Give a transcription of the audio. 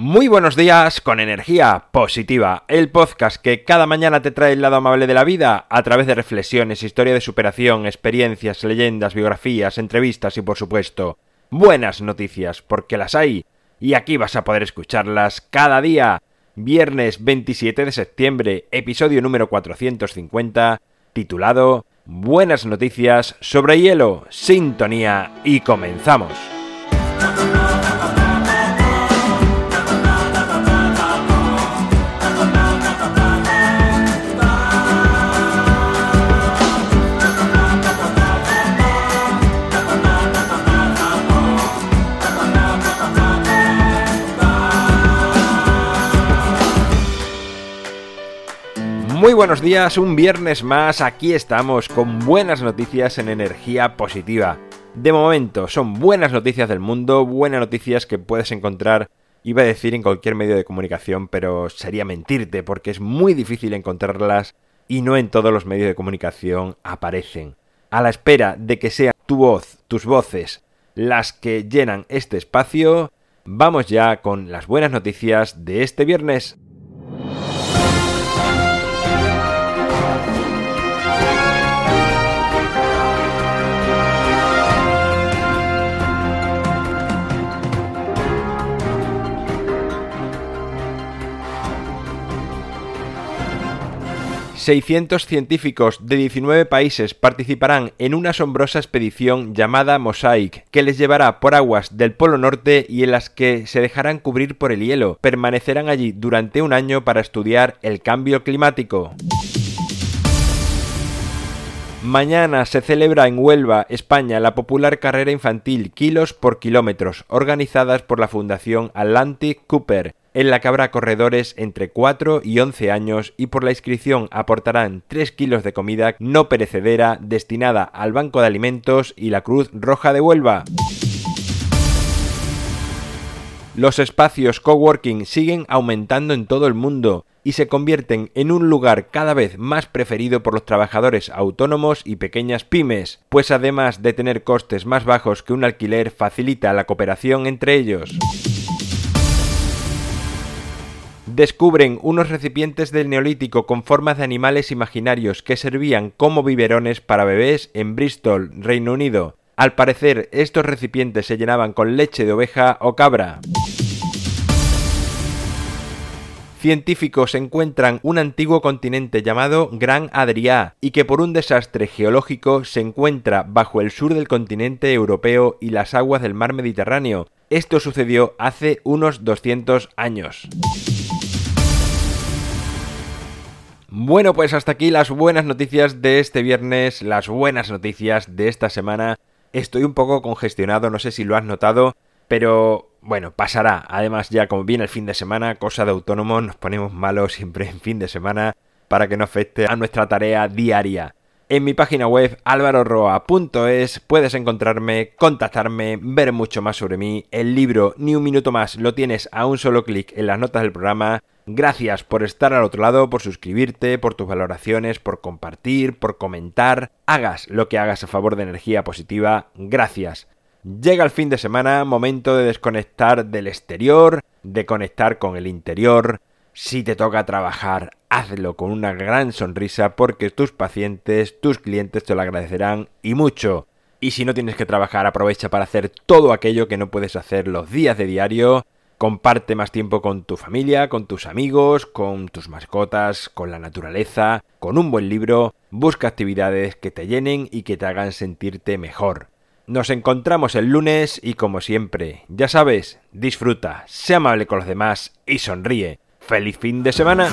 Muy buenos días con energía positiva, el podcast que cada mañana te trae el lado amable de la vida a través de reflexiones, historia de superación, experiencias, leyendas, biografías, entrevistas y por supuesto buenas noticias, porque las hay y aquí vas a poder escucharlas cada día. Viernes 27 de septiembre, episodio número 450, titulado Buenas noticias sobre hielo, sintonía y comenzamos. Muy buenos días, un viernes más, aquí estamos con buenas noticias en energía positiva. De momento, son buenas noticias del mundo, buenas noticias que puedes encontrar, iba a decir en cualquier medio de comunicación, pero sería mentirte porque es muy difícil encontrarlas y no en todos los medios de comunicación aparecen. A la espera de que sea tu voz, tus voces, las que llenan este espacio, vamos ya con las buenas noticias de este viernes. 600 científicos de 19 países participarán en una asombrosa expedición llamada Mosaic, que les llevará por aguas del Polo Norte y en las que se dejarán cubrir por el hielo. Permanecerán allí durante un año para estudiar el cambio climático. Mañana se celebra en Huelva, España, la popular carrera infantil Kilos por Kilómetros, organizadas por la Fundación Atlantic Cooper en la que habrá corredores entre 4 y 11 años y por la inscripción aportarán 3 kilos de comida no perecedera destinada al Banco de Alimentos y la Cruz Roja de Huelva. Los espacios coworking siguen aumentando en todo el mundo y se convierten en un lugar cada vez más preferido por los trabajadores autónomos y pequeñas pymes, pues además de tener costes más bajos que un alquiler facilita la cooperación entre ellos descubren unos recipientes del Neolítico con formas de animales imaginarios que servían como biberones para bebés en Bristol, Reino Unido. Al parecer, estos recipientes se llenaban con leche de oveja o cabra. Científicos encuentran un antiguo continente llamado Gran Adriá y que por un desastre geológico se encuentra bajo el sur del continente europeo y las aguas del mar Mediterráneo. Esto sucedió hace unos 200 años. Bueno, pues hasta aquí las buenas noticias de este viernes, las buenas noticias de esta semana. Estoy un poco congestionado, no sé si lo has notado, pero bueno, pasará. Además, ya como viene el fin de semana, cosa de autónomo, nos ponemos malos siempre en fin de semana para que no afecte a nuestra tarea diaria. En mi página web alvaroroa.es puedes encontrarme, contactarme, ver mucho más sobre mí. El libro Ni un minuto más lo tienes a un solo clic en las notas del programa Gracias por estar al otro lado, por suscribirte, por tus valoraciones, por compartir, por comentar. Hagas lo que hagas a favor de energía positiva. Gracias. Llega el fin de semana, momento de desconectar del exterior, de conectar con el interior. Si te toca trabajar, hazlo con una gran sonrisa porque tus pacientes, tus clientes te lo agradecerán y mucho. Y si no tienes que trabajar, aprovecha para hacer todo aquello que no puedes hacer los días de diario Comparte más tiempo con tu familia, con tus amigos, con tus mascotas, con la naturaleza, con un buen libro. Busca actividades que te llenen y que te hagan sentirte mejor. Nos encontramos el lunes y como siempre, ya sabes, disfruta, sea amable con los demás y sonríe. ¡Feliz fin de semana!